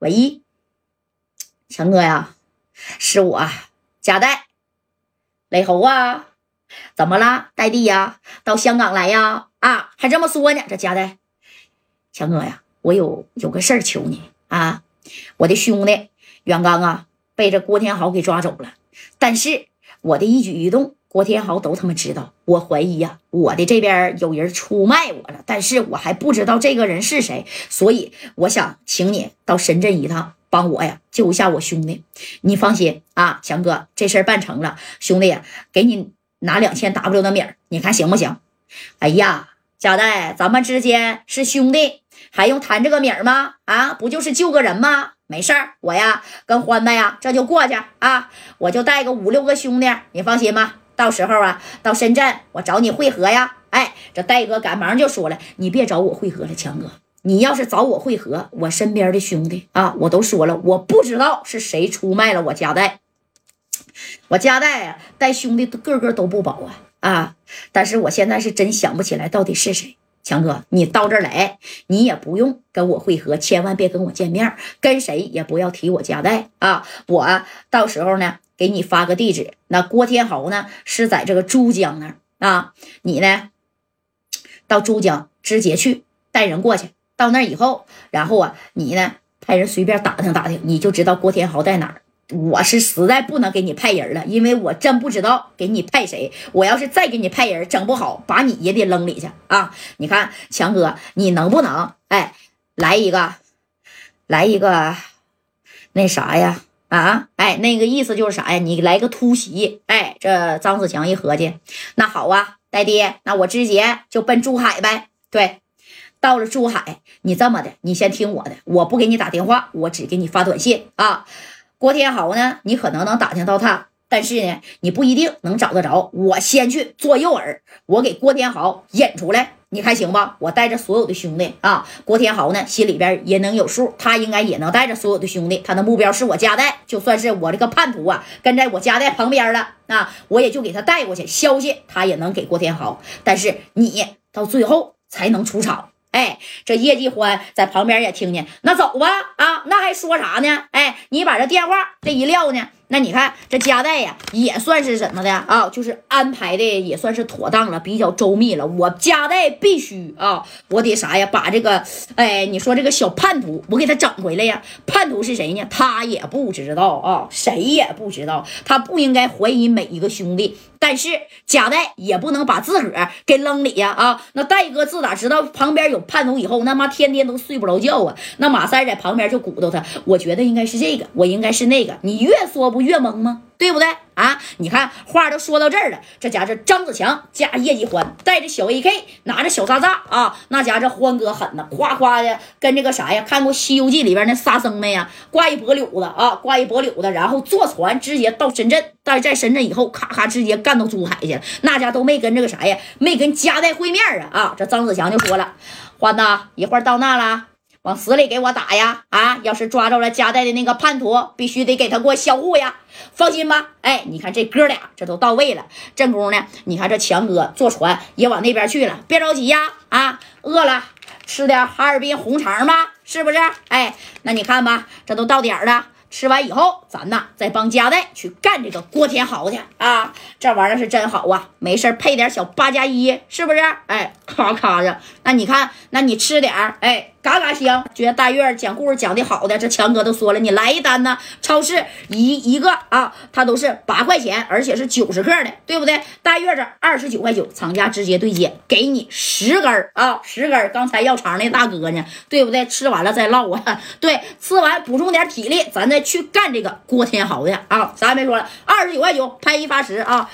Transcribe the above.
喂，强哥呀，是我贾代，雷猴啊，怎么了，代弟呀？到香港来呀？啊，还这么说呢？这贾代，强哥呀，我有有个事儿求你啊，我的兄弟袁刚啊，被这郭天豪给抓走了，但是我的一举一动。郭天豪都他妈知道，我怀疑呀，我的这边有人出卖我了，但是我还不知道这个人是谁，所以我想请你到深圳一趟，帮我呀救一下我兄弟。你放心啊，强哥，这事儿办成了，兄弟给你拿两千 W 的米儿，你看行不行？哎呀，贾代，咱们之间是兄弟，还用谈这个米儿吗？啊，不就是救个人吗？没事儿，我呀跟欢子呀这就过去啊，我就带个五六个兄弟，你放心吧。到时候啊，到深圳我找你会合呀！哎，这戴哥赶忙就说了：“你别找我会合了，强哥，你要是找我会合，我身边的兄弟啊，我都说了，我不知道是谁出卖了我家代。我家代啊，带兄弟个个都不保啊啊！但是我现在是真想不起来到底是谁。强哥，你到这儿来，你也不用跟我会合，千万别跟我见面，跟谁也不要提我家代啊！我到时候呢。”给你发个地址，那郭天豪呢是在这个珠江那儿啊，你呢到珠江直接去带人过去，到那儿以后，然后啊你呢派人随便打听打听，你就知道郭天豪在哪儿。我是实在不能给你派人了，因为我真不知道给你派谁。我要是再给你派人，整不好把你也得扔里去啊！你看强哥，你能不能哎来一个，来一个那啥呀？啊，哎，那个意思就是啥呀？你来个突袭，哎，这张子强一合计，那好啊，代弟，那我直接就奔珠海呗。对，到了珠海，你这么的，你先听我的，我不给你打电话，我只给你发短信啊。郭天豪呢，你可能能打听到他，但是呢，你不一定能找得着。我先去做诱饵，我给郭天豪引出来。你看行吧？我带着所有的兄弟啊，郭天豪呢心里边也能有数，他应该也能带着所有的兄弟。他的目标是我家代，就算是我这个叛徒啊，跟在我家代旁边了啊，我也就给他带过去，消息他也能给郭天豪。但是你到最后才能出场。哎，这叶继欢在旁边也听见，那走吧啊，那还说啥呢？哎，你把这电话这一撂呢？那你看这家代呀，也算是什么的啊？就是安排的也算是妥当了，比较周密了。我家代必须啊，我得啥呀？把这个，哎，你说这个小叛徒，我给他整回来呀。叛徒是谁呢？他也不知道啊，谁也不知道。他不应该怀疑每一个兄弟，但是贾代也不能把自个儿给扔里呀啊！那戴哥自打知道旁边有叛徒以后，那妈天天都睡不着觉啊。那马三在旁边就鼓捣他，我觉得应该是这个，我应该是那个。你越说不。不越懵吗？对不对啊？你看话都说到这儿了，这家这张子强加叶继欢带着小 AK，拿着小炸炸啊，那家这欢哥狠呐，夸夸的跟这个啥呀？看过《西游记》里边那沙僧没呀？挂一脖柳子啊，挂一脖柳子，然后坐船直接到深圳，但是在深圳以后，咔咔直接干到珠海去了，那家都没跟这个啥呀？没跟家代会面啊啊！这张子强就说了，欢子一会儿到那了。往死里给我打呀！啊，要是抓着了夹带的那个叛徒，必须得给他给我销户呀！放心吧，哎，你看这哥俩这都到位了。正宫呢，你看这强哥坐船也往那边去了，别着急呀！啊，饿了吃点哈尔滨红肠吧，是不是？哎，那你看吧，这都到点了。吃完以后，咱呐再帮家代去干这个郭天豪去啊！这玩意儿是真好啊，没事配点小八加一，是不是？哎，咔咔的。那你看，那你吃点，哎，嘎嘎香。觉得大月讲故事讲的好的，这强哥都说了，你来一单呢。超市一一个啊，它都是八块钱，而且是九十克的，对不对？大月这二十九块九，厂家直接对接，给你十根儿啊，十根。刚才要肠那大哥呢，对不对？吃完了再唠啊。对，吃完补充点体力，咱再。去干这个郭天豪的啊！啥也没说了，二十九块九，拍一发十啊！